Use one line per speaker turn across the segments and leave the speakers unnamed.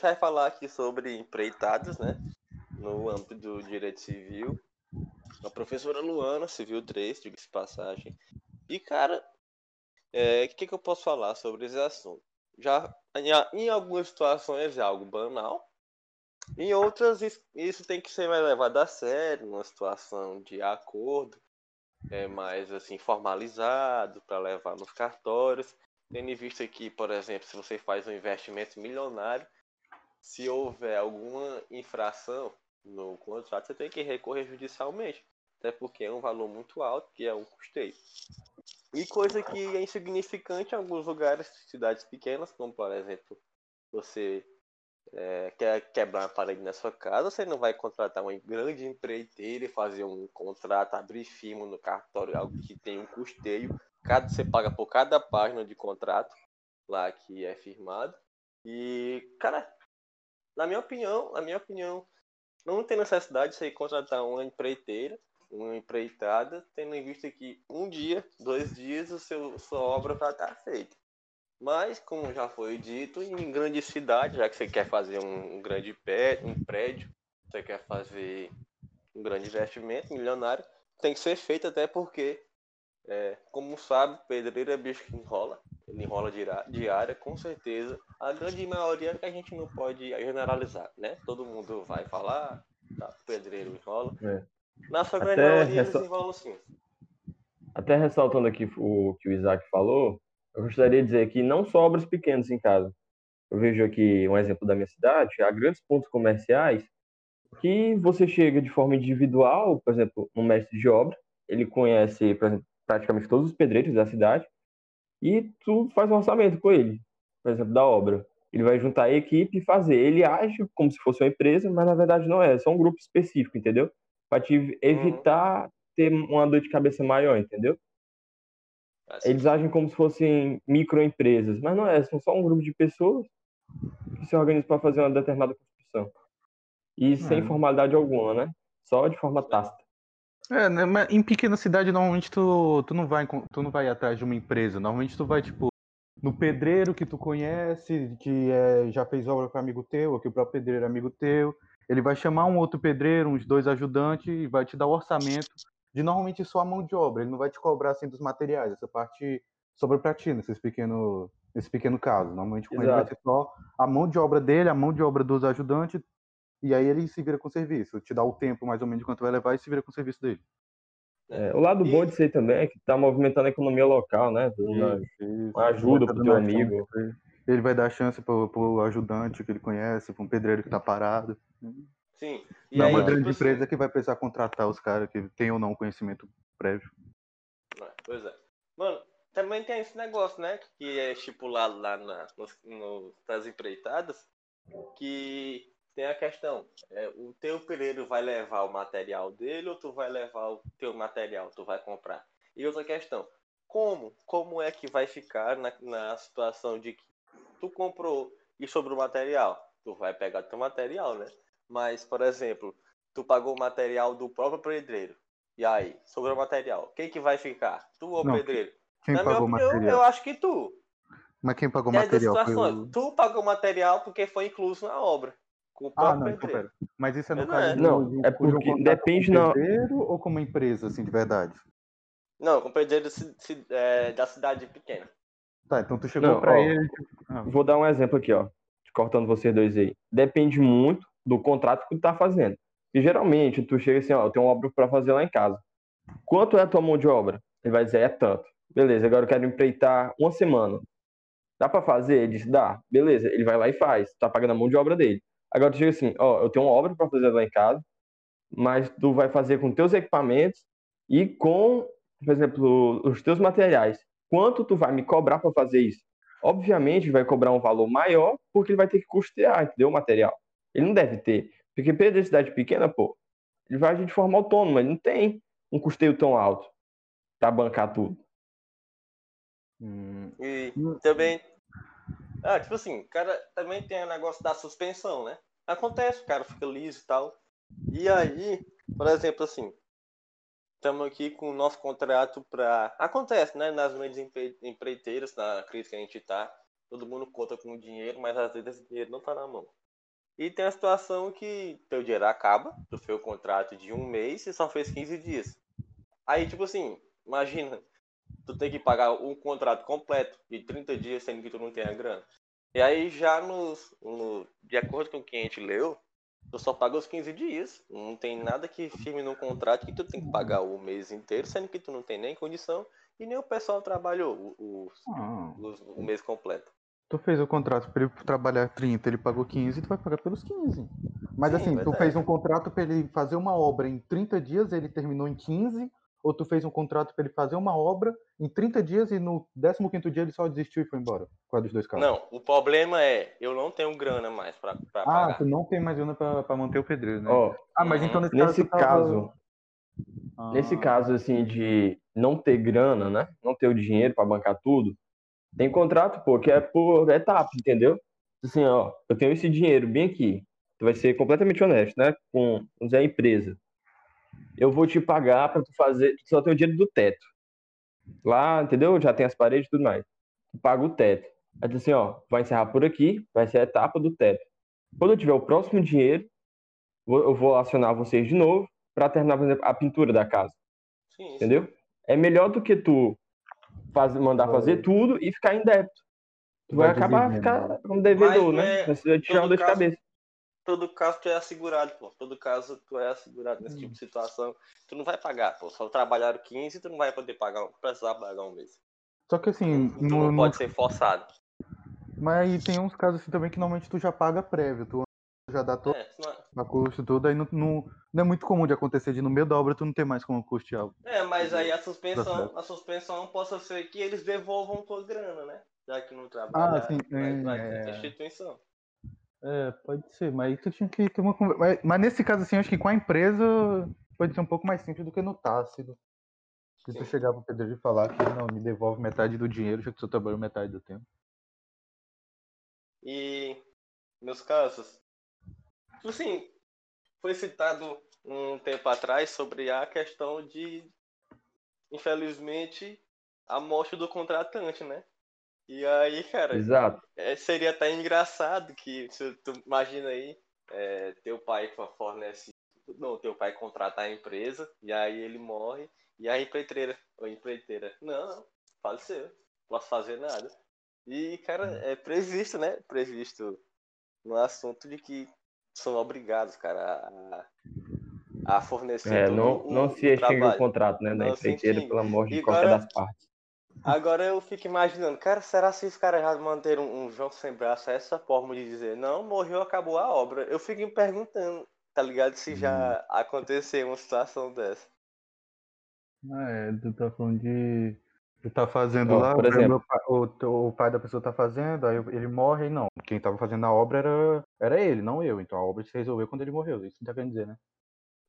Gente vai falar aqui sobre empreitadas, né? No âmbito do direito civil. A professora Luana, Civil 3, diga-se passagem. E, cara, o é, que, que eu posso falar sobre esse assunto? Já em, algumas situações é algo banal, em outras isso tem que ser mais levado a sério, numa situação de acordo, é mais assim formalizado para levar nos cartórios. Tendo em vista que, por exemplo, se você faz um investimento milionário, se houver alguma infração no contrato, você tem que recorrer judicialmente. Até porque é um valor muito alto, que é um custeio. E coisa que é insignificante em alguns lugares, cidades pequenas, como por exemplo, você é, quer quebrar uma parede na sua casa, você não vai contratar uma grande empreiteira e fazer um contrato, abrir firma no cartório, algo que tem um custeio. Cada, você paga por cada página de contrato lá que é firmado. E, cara, na minha opinião, na minha opinião, não tem necessidade de você contratar uma empreiteira uma empreitada, tendo em vista que um dia, dois dias, o seu, sua obra vai estar feita. Mas, como já foi dito, em grandes cidades, já que você quer fazer um, um grande pé, um prédio, você quer fazer um grande investimento milionário, tem que ser feito até porque, é, como sabe, pedreiro é bicho que enrola, ele enrola diária, com certeza. A grande maioria que a gente não pode generalizar, né? Todo mundo vai falar, tá, pedreiro enrola. É. Na sua grande Até maioria, ressal... desenvolve sim.
Até ressaltando aqui o que o Isaac falou, eu gostaria de dizer que não só obras pequenas em casa. Eu vejo aqui um exemplo da minha cidade, há grandes pontos comerciais que você chega de forma individual, por exemplo, um mestre de obra, ele conhece, exemplo, praticamente todos os pedreiros da cidade, e tu faz um orçamento com ele, por exemplo, da obra. Ele vai juntar a equipe e fazer. Ele age como se fosse uma empresa, mas na verdade não é, é só um grupo específico, entendeu? para te uhum. evitar uhum. ter uma dor de cabeça maior, entendeu? Assim. Eles agem como se fossem microempresas, mas não é, são só um grupo de pessoas que se organizam para fazer uma determinada construção. E sem formalidade alguma, né? Só de forma tácita.
É, né, mas em pequena cidade normalmente tu, tu não vai tu não vai atrás de uma empresa, normalmente tu vai tipo no pedreiro que tu conhece, que é, já fez obra com amigo teu, ou que o próprio pedreiro é amigo teu, ele vai chamar um outro pedreiro, uns dois ajudantes e vai te dar o orçamento de normalmente só a mão de obra. Ele não vai te cobrar assim dos materiais. Essa parte sobra para ti nesses pequeno, nesse pequeno caso. Normalmente com ele vai ser só a mão de obra dele, a mão de obra dos ajudantes e aí ele se vira com o serviço. Te dá o tempo mais ou menos de quanto vai levar e se vira com o serviço dele.
É, o lado e... bom disso aí também é que está movimentando a economia local, né? Uma, uma ajuda para o teu amigo.
Ele vai dar chance para o ajudante que ele conhece, para um pedreiro que está parado.
Sim.
E não é uma grande tipo assim empresa assim... que vai precisar contratar os caras que têm ou não conhecimento prévio.
É, pois é. Mano, também tem esse negócio, né? Que é estipulado lá na, no, nas empreitadas, que tem a questão, é, o teu pedreiro vai levar o material dele ou tu vai levar o teu material, tu vai comprar? E outra questão, como? Como é que vai ficar na, na situação de que tu comprou e sobre o material? tu vai pegar teu material, né? Mas, por exemplo, tu pagou o material do próprio pedreiro. E aí, sobre o material, quem que vai ficar? Tu ou o pedreiro?
Quem Na pagou minha opinião,
eu acho que tu.
Mas quem pagou o material?
Foi Tu pagou o material porque foi incluso na obra. Com o próprio ah, não, pedreiro.
Então, Mas isso é no
não
caso
é. Não, é porque um depende
não. pedreiro ou como empresa, assim, de verdade?
Não, com pedreiro é, da cidade pequena.
Tá, então tu chegou não, pra ó, ele.
Ah. Vou dar um exemplo aqui, ó cortando vocês dois aí, depende muito do contrato que tu tá fazendo. E geralmente tu chega assim, ó, eu tenho uma obra para fazer lá em casa. Quanto é a tua mão de obra? Ele vai dizer, é tanto. Beleza, agora eu quero empreitar uma semana. Dá para fazer? Ele diz, dá. Beleza, ele vai lá e faz. Tá pagando a mão de obra dele. Agora tu chega assim, ó, eu tenho uma obra para fazer lá em casa, mas tu vai fazer com teus equipamentos e com, por exemplo, os teus materiais. Quanto tu vai me cobrar para fazer isso? obviamente vai cobrar um valor maior porque ele vai ter que custear, entendeu? O material. Ele não deve ter. Porque para cidade pequena, pô, ele vai agir de forma autônoma, ele não tem um custeio tão alto para bancar tudo.
Hum. E também. Ah, tipo assim, cara, também tem o negócio da suspensão, né? Acontece, o cara fica liso e tal. E aí, por exemplo, assim, estamos aqui com o nosso contrato para. Acontece, né? Nas grandes empreiteiras, na crise que a gente está, todo mundo conta com o dinheiro, mas às vezes esse dinheiro não tá na mão. E tem a situação que teu dinheiro acaba, tu fez o contrato de um mês e só fez 15 dias. Aí, tipo assim, imagina, tu tem que pagar um contrato completo de 30 dias sendo que tu não tem a grana. E aí já nos, no, de acordo com o que a gente leu, tu só paga os 15 dias. Não tem nada que firme no contrato que tu tem que pagar o mês inteiro, sendo que tu não tem nem condição e nem o pessoal trabalhou o, o,
Ah,
o, o mês completo.
tu fez o contrato pra ele trabalhar 30, ele pagou 15, tu vai pagar pelos 15. Mas
Sim,
assim, tu
verdade.
fez um contrato pra ele fazer uma obra em 30 dias, ele terminou em 15, ou tu fez um contrato pra ele fazer uma obra em 30 dias e no 15º dia ele só desistiu e foi embora? Qual dos dois casos?
Não, o problema é, eu não tenho grana mais pra, pra
Ah,
pagar.
tu não tem mais grana pra, pra manter o pedreiro, né?
Ó,
ah, mas
uhum.
então nesse,
nesse
tava-
caso,
Ah,
nesse caso assim de não ter grana, né? Não ter o dinheiro pra bancar tudo, tem contrato, pô, que é por etapa, entendeu? Assim, ó, eu tenho esse dinheiro bem aqui. Tu vai ser completamente honesto, né? Com, dizer, a empresa. Eu vou te pagar pra tu fazer, tu só tem o dinheiro do teto. Lá, entendeu? Já tem as paredes e tudo mais. Tu paga o teto. Aí tu assim, ó, vai encerrar por aqui, vai ser a etapa do teto. Quando eu tiver o próximo dinheiro, vou- eu vou acionar vocês de novo pra terminar, por exemplo, a pintura da casa.
Sim, sim.
Entendeu? É melhor do que tu faz, mandar
Vai.
fazer tudo e ficar em débito. Tu vai,
Vai
acabar ficar como devedor,
Mas,
né?
é,
Precisa te tirar uma
todo
dor de cabeça.
Todo caso tu é assegurado, pô. Todo caso tu é assegurado nesse tipo de situação. Tu não vai pagar, pô. Só trabalharam 15 tu não vai poder pagar, precisar pagar um mês.
Só que assim,
Tu
no,
não
no-
pode ser forçado.
mas aí tem uns casos assim também que normalmente tu já paga prévio, tu já dá todo
É, senão-
o custo todo, aí não, não, não é muito comum de acontecer de no meio da obra tu não ter mais como custear.
é, mas aí a suspensão, a suspensão possa ser que eles devolvam tua grana, né? Já que não trabalha
Ah, sim,
vai, vai
é.
instituição.
É, pode ser, mas tu tinha que ter uma conversa. Mas, mas nesse caso, assim, acho que com a empresa pode ser um pouco mais simples do que no Tácito. Se tu chegar pro pedreiro e falar que não, me devolve metade do dinheiro, já que tu trabalhou metade do tempo.
E meus casos, assim, foi citado um tempo atrás sobre a questão de, infelizmente, a morte do contratante, né? E aí, cara,
Exato.
é, seria até engraçado que, se tu imagina aí, é, teu pai fornece, não, teu pai contrata a empresa, e aí ele morre, e a empreiteira, ou empreiteira, não, faleceu, posso fazer nada. E, cara, é previsto, né? Previsto no assunto de que são obrigados, cara, a, a fornecer
É, não, não se extingue o contrato, né? Da
Não
empreiteira morte
E
de qualquer das partes.
Agora eu fico imaginando, cara, será se os caras já manteram um João sem braço é essa forma de dizer, não, morreu, acabou a obra? Eu fico me perguntando, tá ligado? Se já aconteceu uma situação dessa.
Ah, é, tu tá falando de. Tu tá fazendo
Ó,
lá,
por
o
exemplo.
meu pai- o, teu- o pai da pessoa tá fazendo, aí ele morre e não. Quem tava fazendo a obra era, era ele, não eu. Então a obra se resolveu quando ele morreu. Isso que tá querendo dizer, né?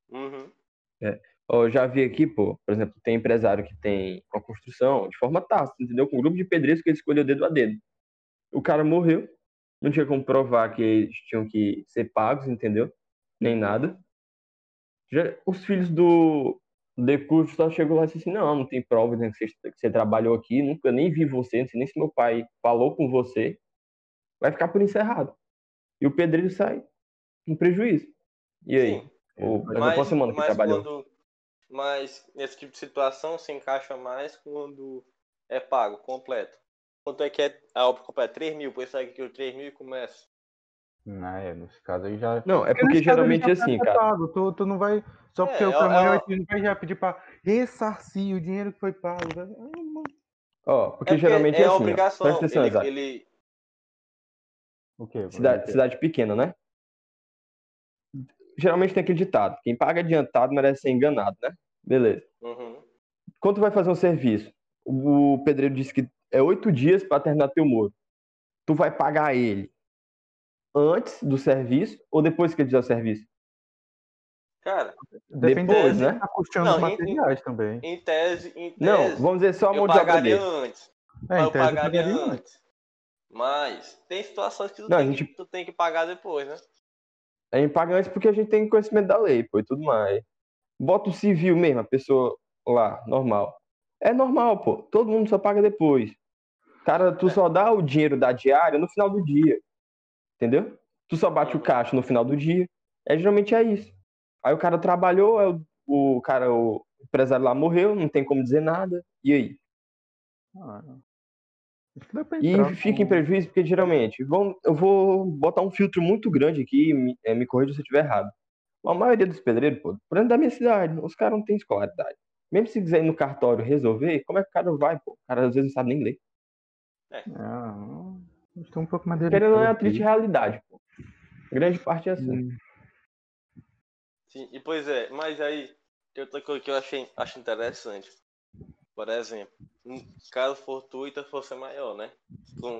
Uhum.
Ó, Eu já vi aqui, pô, por exemplo, tem empresário que tem uma construção de forma tácita, entendeu? Com um grupo de pedreiros que ele escolheu dedo a dedo. O cara morreu, não tinha como provar que eles tinham que ser pagos, entendeu? Nem nada. Já, os filhos do decurso só chegou lá e disse assim, não, não tem prova né, que, você, que você trabalhou aqui, nunca nem vi você, não sei nem se meu pai falou com você. Vai ficar por encerrado. E o pedreiro sai com prejuízo. E aí?
Sim,
Ou, mas semana que
mas
trabalhou.
quando. Mas nesse tipo de situação se encaixa mais quando é pago completo. Quanto é que é a obra completa? 3 mil, pois sabe que o 3 mil começa.
Ah, é, nesse caso aí já.
Não, é
Porque
porque geralmente
já
assim,
tá
cara.
pago, Tu, tu não vai. Só porque
É,
o
é-
morreu,
é-
não vai já pedir pra ressarcir o dinheiro que foi pago. vai- Ah, mano.
Ó, porque
é
geralmente
é
é assim, ó.
obrigação.
Presta atenção,
ele, ele-
O quê?
Cidade, cidade pequena, né? Geralmente tem aquele ditado: quem paga adiantado merece ser enganado, né? Beleza.
Uhum.
Quando tu vai fazer um serviço, o pedreiro disse que é oito dias para terminar teu muro. Tu vai pagar ele antes do serviço ou depois que ele fizer o serviço?
Cara,
Depende
Depois,
de
né?
tá custeando
Não,
os
em-
materiais também.
em tese, em tese
Não, vamos dizer só a mão
eu
de obra
antes.
É,
eu
em tese, eu
pagaria
pagaria
antes. Mas tem situações que tu,
Não,
tem,
gente-
que, tu tem que pagar depois, né?
A gente paga antes porque a gente tem conhecimento da lei, pô, e tudo mais. Bota o civil mesmo, a pessoa lá, normal. É normal, pô. Todo mundo só paga depois. Cara, tu só dá o dinheiro da diária no final do dia. Entendeu? Tu só bate o caixa no final do dia. É, geralmente é isso. Aí o cara trabalhou, aí o, o cara, o empresário lá morreu, não tem como dizer nada. E aí?
Ah,
E fica em prejuízo porque geralmente, vão, eu vou botar um filtro muito grande aqui, me, eh, me corrija se eu estiver errado. A maioria dos pedreiros, pô, por exemplo, da minha cidade, os caras não têm escolaridade. Mesmo se quiser ir no cartório resolver, como é que o cara vai, pô? O cara às vezes não sabe nem ler.
Ah, a gente tem um pouco mais de
Querendo não, é a triste realidade, pô. Grande parte é assim.
Hum.
Sim, e pois é, mas aí tem outra coisa que eu achei, acho interessante. Por exemplo, caso fortuita fosse maior, né?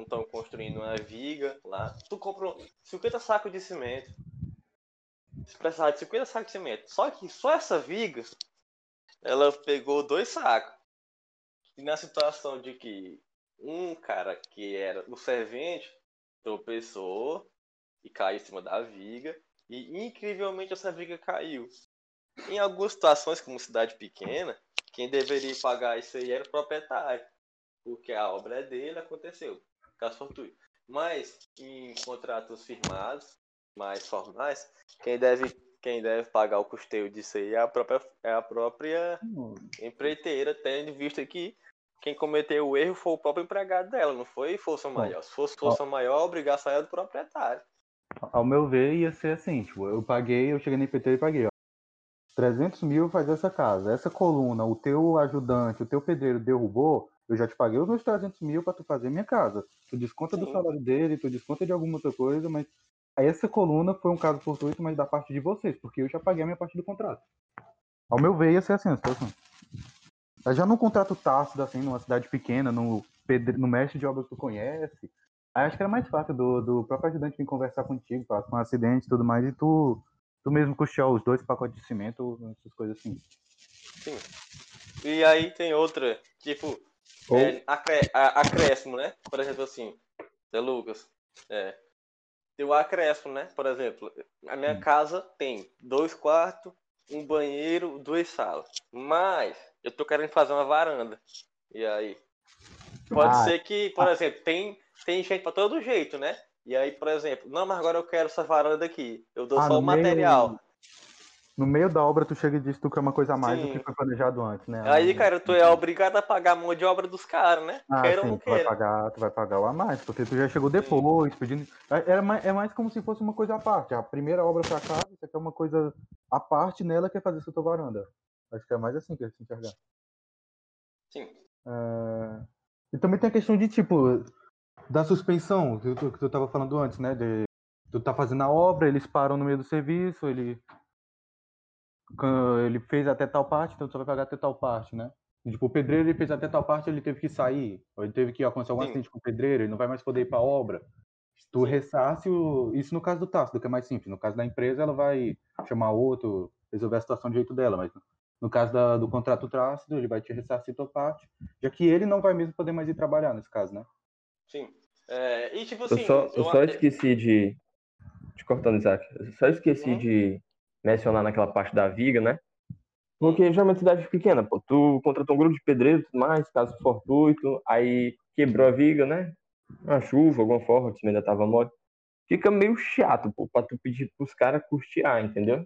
Estão construindo uma viga lá. Tu comprou 50 sacos de cimento. Se precisar de 50 sacos de cimento. Só que só essa viga, ela pegou dois sacos. E na situação de que um cara que era o servente tropeçou e caiu em cima da viga. E incrivelmente essa viga caiu. Em algumas situações, como cidade pequena, quem deveria pagar isso aí era o proprietário. Porque a obra é dele, aconteceu. Caso fortuito. Mas em contratos firmados, mais formais, quem deve, quem deve pagar o custeio disso aí é a própria, é a própria empreiteira, tendo em vista que quem cometeu o erro foi o próprio empregado dela, não foi força maior. Se fosse força maior, a obrigação era do proprietário.
Ao meu ver, ia ser assim, tipo, eu paguei, eu cheguei na IPT e paguei. 300 mil faz essa casa. Essa coluna, o teu ajudante, o teu pedreiro derrubou, eu já te paguei os meus 300 mil pra tu fazer minha casa. Tu desconta do
Sim.
salário dele, tu desconta de alguma outra coisa, mas essa coluna foi um caso fortuito, mas da parte de vocês, porque eu já paguei a minha parte do contrato. Ao meu ver, ia ser assim a situação. Mas já num contrato tácito, assim, numa cidade pequena, no, pedre... no mestre de obras que tu conhece, aí acho que era mais fácil do, do próprio ajudante vir conversar contigo, passa um acidente e tudo mais, e tu, tu mesmo custear os dois pacotes de cimento, essas coisas assim.
Sim. E aí tem outra, tipo,
Ou-
é, acré- a- acréscimo, né? Por exemplo, assim, Zé Lucas, é, o acréscimo, né? Por exemplo, a minha casa tem dois quartos, um banheiro, duas salas. Mas eu tô querendo fazer uma varanda. E aí? Pode
Ah.
ser que, por exemplo, tem, tem gente pra todo jeito, né? E aí, por exemplo, não, mas agora eu quero essa varanda aqui. Eu dou
Ah,
só o
meio-
material.
No meio da obra, tu chega e diz que tu quer uma coisa a mais do
Sim.
que foi planejado antes, né?
Aí, cara, tu é obrigado a pagar a mão de obra dos caras, né?
Ah,
Queira ou
sim,
não
tu vai pagar, tu vai pagar o a mais, porque tu já chegou depois, pedindo. É, é mais, é mais como se fosse uma coisa à parte. A primeira obra pra casa, você quer uma coisa à parte nela, quer fazer essa tua varanda. Acho que é mais assim que eles se enxergar.
Sim.
É, E também tem a questão de, tipo, da suspensão, que tu, que tu tava falando antes, né? De, tu tá fazendo a obra, eles param no meio do serviço, ele. Ele fez até tal parte, então tu só vai pagar até tal parte, né? E, tipo, o pedreiro ele fez até tal parte, ele teve que sair. Ou ele teve que acontecer algum
Sim.
acidente com o pedreiro, ele não vai mais poder ir pra obra. Tu ressarce o... Isso no caso do Tácito, que é mais simples. No caso da empresa, ela vai chamar outro, resolver a situação do jeito dela, mas no caso da- do contrato Tácito, ele vai te ressarcir tua parte, já que ele não vai mesmo poder mais ir trabalhar nesse caso, né?
Sim. É, e tipo
Eu
assim.
só, eu
eu-
só esqueci de. Te cortando, Isaac. Eu só esqueci
Hum.
de mencionar naquela parte da viga, né? Porque geralmente cidade pequena, pô. Tu contratou um grupo de pedreiro e tudo mais, caso fortuito, aí quebrou a viga, né? Uma chuva, alguma forma, o time ainda tava mole. Fica meio chato, pô, pra tu pedir pros caras custear, entendeu?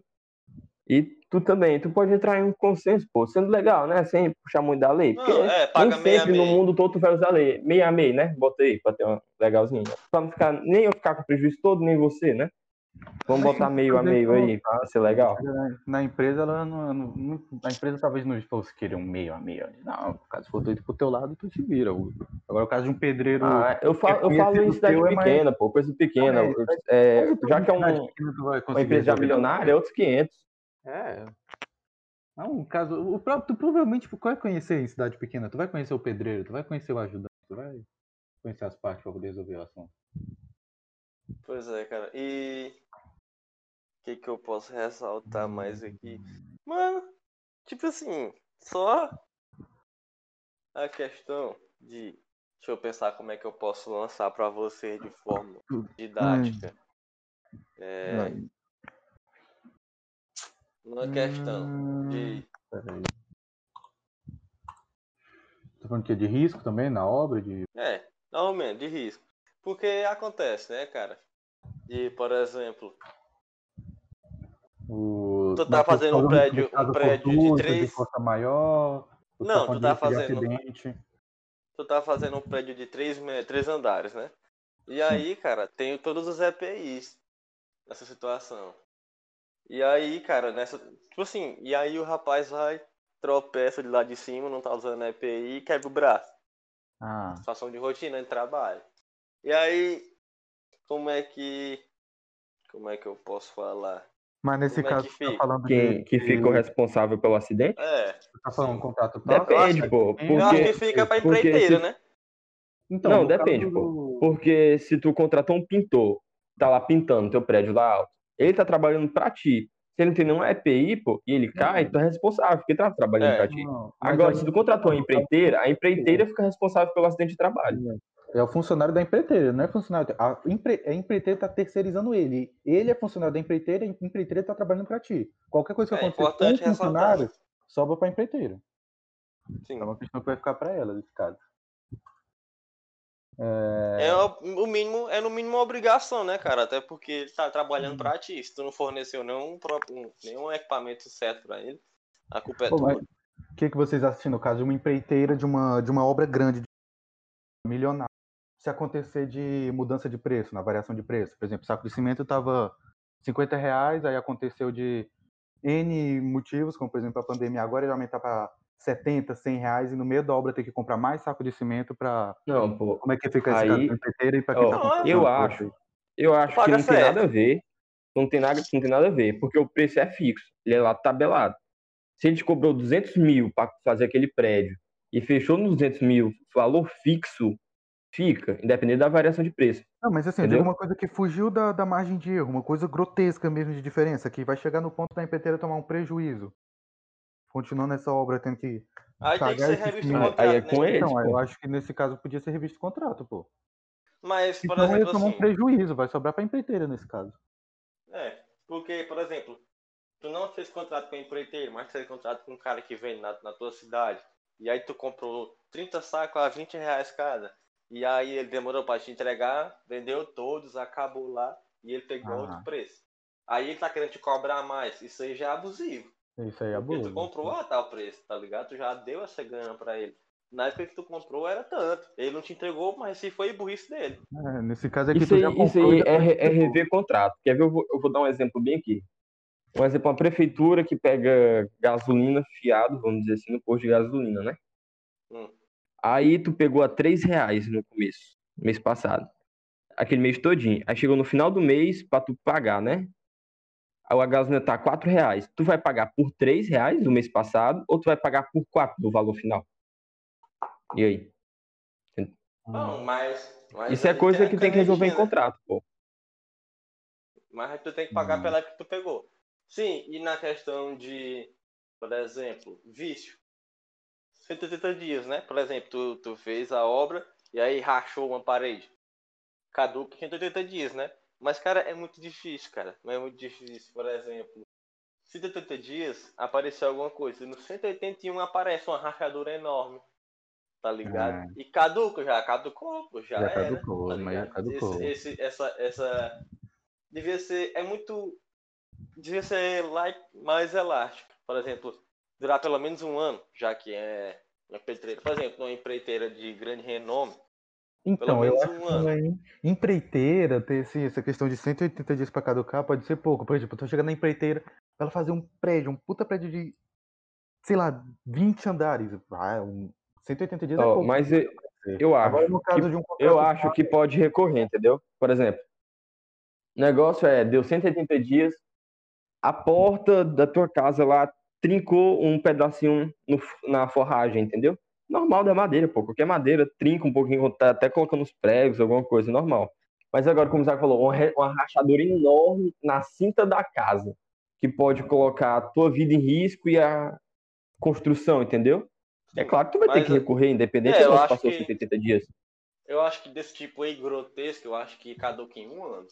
E tu também, tu pode entrar em um consenso, pô, sendo legal, né? Sem puxar muito da lei. Porque
Não, é, paga
nem
meia
sempre no
meia.
mundo todo tu vai usar a lei. Meia a meia, né? Botei pra ter uma legalzinha. Pra não ficar, nem eu ficar com prejuízo todo, nem você, né? Vamos botar meio a meio aí, pra ser legal.
Na, empresa, ela não, não- A empresa talvez não fosse querer um meio a meio. Não, caso for doido pro teu lado, tu te vira. O- Agora, o caso de um pedreiro.
Ah, eu falo, eu
Reconhecido
falo em cidade
teu é mais-
pequena, pô, coisa pequena.
Não, é-
É, já que é um-
pequena,
uma empresa já milionária, é outros 500.
É. Não, um caso. O próprio, tu provavelmente vai conhecer em cidade pequena. Tu vai conhecer o pedreiro, tu vai conhecer o ajudante, tu vai conhecer as partes pra poder resolver o assunto.
Pois é, cara. E. O que, que eu posso ressaltar mais aqui? Mano, tipo assim, só a questão de. Deixa eu pensar como é que eu posso lançar pra você de forma didática. É, uma questão de.
Peraí. Tá falando que é de risco também na obra? De...
É, Aumento de risco. Porque acontece, né, cara? De, por exemplo,
O,
Tu tá fazendo um prédio-
de
um prédio de três-
força maior.
Não, tu tá
de
fazendo-
acidente.
tu tá fazendo um prédio de três, três andares, né? E aí, cara, tem todos os EPIs nessa situação. E aí, cara, nessa. Tipo assim, e aí o rapaz vai, tropeça de lá de cima, não tá usando EPI e quebra o braço.
Ah,
Situação de rotina de trabalho. E aí, como é que. Como é que eu posso falar?
mas nesse
Como é
caso,
que
você tá falando
Quem
de,
que ficou responsável pelo acidente?
É,
Você tá falando um contrato
Depende,
tóxico?
pô.
Eu
eu acho que
Porque,
fica pra
porque
empreiteira,
se-
né?
Então,
Não, depende,
caso do-
porque se tu contratou um pintor, tá lá pintando teu prédio lá alto, ele tá trabalhando pra ti. Se ele não tem nenhum EPI, pô, e ele cai, tu é responsável, porque tá trabalhando
É.
pra ti.
Não,
Agora,
aí-
se tu contratou uma empreiteira, a empreiteira fica responsável pelo acidente de trabalho.
É o funcionário da empreiteira, não é funcionário. A, empre... a empreiteira está terceirizando ele. Ele é funcionário da empreiteira e a empreiteira está trabalhando para ti. Qualquer coisa que
É
acontecer com o funcionário,
ressaltar.
sobra para a empreiteira.
Sim.
É uma questão que vai ficar para ela, nesse caso.
É o o mínimo, é no mínimo uma obrigação, né, cara? Até porque ele tá
Uhum.
trabalhando pra ti. Se tu não forneceu nenhum, próprio, nenhum equipamento certo pra ele, a culpa é
Pô,
tua.
O que, que vocês assistem no caso de uma empreiteira de uma, de uma obra grande, de milionária? Se acontecer de mudança de preço, na variação de preço, por exemplo, o saco de cimento estava 50 reais, aí aconteceu de N motivos, como por exemplo a pandemia agora, ele aumentar para 70, 100 reais e no meio da obra ter que comprar mais saco de cimento para.
Não, pô,
Como é que fica esse
Aí-
e para quem
ó,
tá
eu acho, eu acho que não tem nada a ver. Não tem nada, não tem nada a ver, porque o preço é fixo, ele é lá tabelado. Se ele te cobrou 200 mil para fazer aquele prédio e fechou nos 200 mil, valor fixo, fica, independente da variação de preço.
Não, mas assim, digo uma coisa que fugiu da, da margem de erro, uma coisa grotesca mesmo de diferença, que vai chegar no ponto da empreiteira tomar um prejuízo. Continuando essa obra, tendo que.
Aí tem que
pagar
ser revisto o contrato,
Aí é
né?
com ele.
Então,
pô.
eu acho que nesse caso podia ser revisto o contrato, pô.
Mas, por
Então ia
exemplo,
tomar um
assim,
prejuízo, vai sobrar pra empreiteira nesse caso.
é, porque, por exemplo, tu não fez contrato com a empreiteira, mas fez contrato com um cara que vende na, na tua cidade, e aí tu comprou 30 sacos a 20 reais cada, e aí ele demorou pra te entregar, vendeu todos, acabou lá, e ele pegou
Ah.
outro preço. Aí ele tá querendo te cobrar mais, isso aí já é abusivo.
Isso aí é
Porque
abuso.
tu comprou a tal preço, tá ligado? Tu já deu essa grana pra ele. Na época que tu comprou era tanto. Ele não te entregou, mas se foi burrice dele.
É, nesse caso aqui
Isso
tu
aí,
já
isso
comprou
aí
e
é, é rever contrato. Quer ver? Eu vou, eu vou dar um exemplo bem aqui. Um exemplo, uma prefeitura que pega gasolina fiado, vamos dizer assim, no posto de gasolina, né?
Hum.
Aí tu pegou a 3 reais no começo, mês passado. Aquele mês todinho. Aí chegou no final do mês pra tu pagar, né? A gasolina tá 4 reais. Tu vai pagar por 3 reais do mês passado ou tu vai pagar por 4 do valor final? E aí?
Não, mas. mas
Isso é coisa que tem que resolver em
né?
contrato, pô.
Mas tu tem que pagar
Hum.
pela que tu pegou. Sim, e na questão de, por exemplo, vício. 180 dias, né? Por exemplo, tu, tu fez a obra e aí rachou uma parede. Caduca 180 dias, né? Mas, cara, é muito difícil, cara. Não é muito difícil. Por exemplo, 180 dias apareceu alguma coisa. No 181 aparece uma rachadura enorme. Tá ligado? E caduca já, caducou, pô, já,
Já
era.
caducou,
tá
mas já caducou.
Esse, esse- essa, essa. Devia ser. É muito. Devia ser like, mais elástico. Por exemplo, durar pelo menos um ano, já que é uma. Por exemplo, uma empreiteira de grande renome.
Então, eu acho
um
que empreiteira, ter esse, essa questão de 180 dias pra caducar pode ser pouco. Por exemplo, eu tô chegando na empreiteira ela fazer um prédio, um puta prédio de, sei lá, 20 andares. Ah, um, 180 dias é
Ó,
pouco.
mas eu, eu acho.
Agora,
que-
um
Eu acho que pode recorrer, entendeu? Por exemplo, o negócio é, deu 180 dias, a porta da tua casa lá trincou um pedacinho no- na forragem, entendeu? Normal da madeira, pô. Qualquer madeira trinca um pouquinho, tá até colocando os pregos, alguma coisa, normal. Mas agora, como o Isaac falou, uma, rachadura enorme na cinta da casa, que pode colocar a tua vida em risco e a construção, entendeu? É claro que tu vai ter
Mas,
que recorrer, independente
é,
se
acho
passou
que-
180 dias.
Eu acho que desse tipo aí, grotesco, eu acho que caduca em um ano.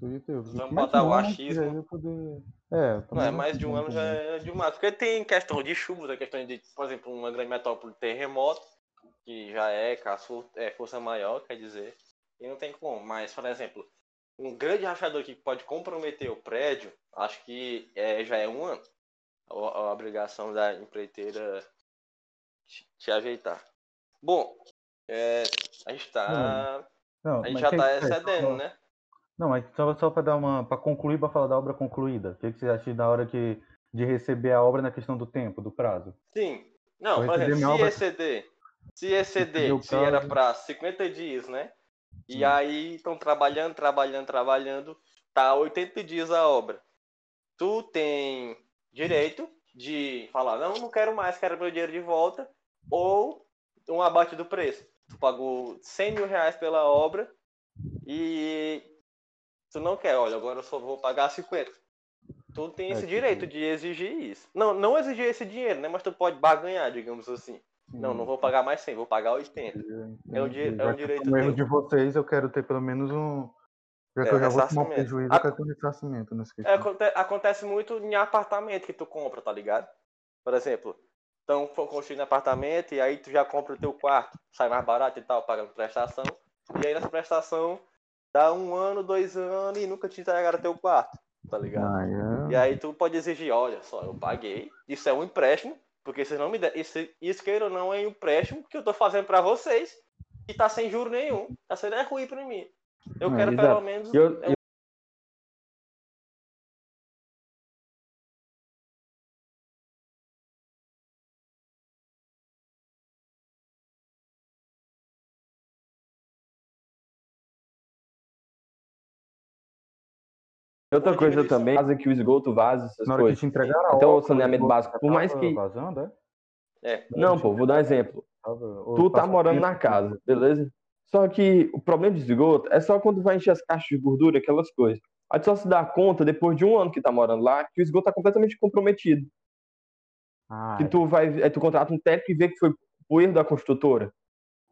Vamos
Vamos botar o achismo.
Poder... É,
Não,
também
é mais de um ano já é demais. Porque tem questão de chuvas, a questão de, por exemplo, uma grande metrópole terremoto, que já é, é força maior, quer dizer, e não tem como. Mas, por exemplo, um grande rachador que pode comprometer o prédio, acho que é, já é um ano. A, a obrigação da empreiteira te, te ajeitar. Bom, é, a gente tá.
Não,
a gente já tá excedendo, né?
Não, mas só, só para dar uma. para concluir, para falar da obra concluída. O que, que você acha da hora que, de receber a obra na questão do tempo, do prazo?
Sim. Não, por exemplo,
minha
se
obra-
exceder, se exceder,
Meu
se era para 50 dias, né? E
Hum.
aí estão trabalhando, trabalhando, trabalhando, tá 80 dias a obra. Tu tem direito de falar, não, não quero mais, quero meu dinheiro de volta, ou um abate do preço. Tu pagou 100 mil reais pela obra e tu não quer, olha, agora eu só vou pagar 50. Tu tem
É,
esse
tipo-
direito de exigir isso. Não, não exigir esse dinheiro, né? Mas tu pode barganhar, digamos assim. Não, não vou pagar mais 100, vou pagar 80. É um di- é um direito
como erro
teu.
de vocês, eu quero ter pelo menos um. Já que
É,
eu já vou tomar um prejuízo,
A-
eu quero ter um ressarcimento nesse
É, aconte- acontece muito em apartamento que tu compra, tá ligado? Por exemplo, estão construindo apartamento e aí tu já compra o teu quarto, sai mais barato e tal, pagando prestação. E aí nessa prestação dá um ano, dois anos e nunca te entregaram teu quarto, tá ligado?
Ah,
E
é.
aí tu pode exigir, olha só, eu paguei, isso é um empréstimo, porque vocês não me deram, isso, isso queira ou não é um empréstimo que eu tô fazendo pra vocês e tá sem juro nenhum, tá sendo é ruim pra mim. Eu
É,
quero
exato.
pelo menos...
E eu-
é
Outra coisa também, faz que o esgoto vaza essas
Na hora que
coisas.
te entregaram a
Até o saneamento básico, por mais que-
Vazando, é?
É,
Não, pô, vou dar um exemplo. Tu tá morando na casa, beleza? Só que o problema de esgoto é só quando vai encher as caixas de gordura, aquelas coisas. Aí tu só se dá conta, depois de um ano que tá morando lá, que o esgoto tá completamente comprometido.
Ah,
Que tu vai, aí tu contrata um técnico e vê que foi o erro da construtora.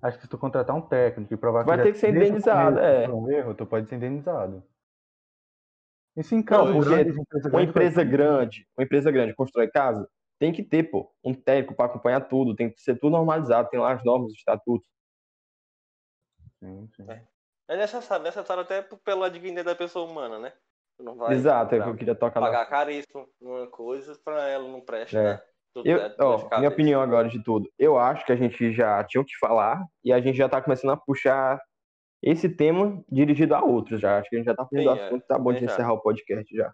Acho que se tu contratar um técnico e provar que
Vai ter que ser indenizado, é.
um erro, tu pode ser indenizado. Isso em
Não, porque Uma empresa grande, uma empresa grande constrói casa, tem que ter, pô, um técnico para acompanhar tudo, tem que ser tudo normalizado, tem lá as normas, os estatutos.
Sim, sim.
é necessário, necessário até pela dignidade da pessoa humana, né? Tu não vai
Exato, é o que eu queria tocar
pagar caríssimo numa coisa pra ela não presta.
É.
né? Tudo
Eu,
é
ó,
de
minha opinião agora de tudo. Eu acho que a gente já tinha o que falar e a gente já tá começando a puxar esse tema dirigido a outros já. Acho que a gente já tá fazendo
Sim,
o
é.
assunto, tá bom de
já.
encerrar o podcast já.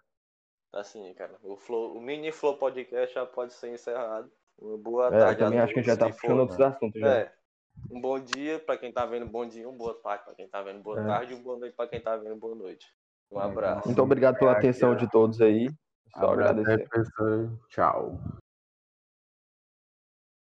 Assim, cara, o, flow, o mini Flow Podcast já pode ser encerrado. Uma boa
É,
tarde.
eu também acho que a gente já tá puxando outros assuntos já.
É. Um bom dia pra quem tá vendo, bom dia, uma boa tarde pra quem tá vendo, boa
É.
tarde, uma boa noite pra quem tá vendo, boa noite. Um
É,
abraço.
Muito obrigado pela
É,
atenção de todos aí. Só
Abraço,
agradecer.
Tchau.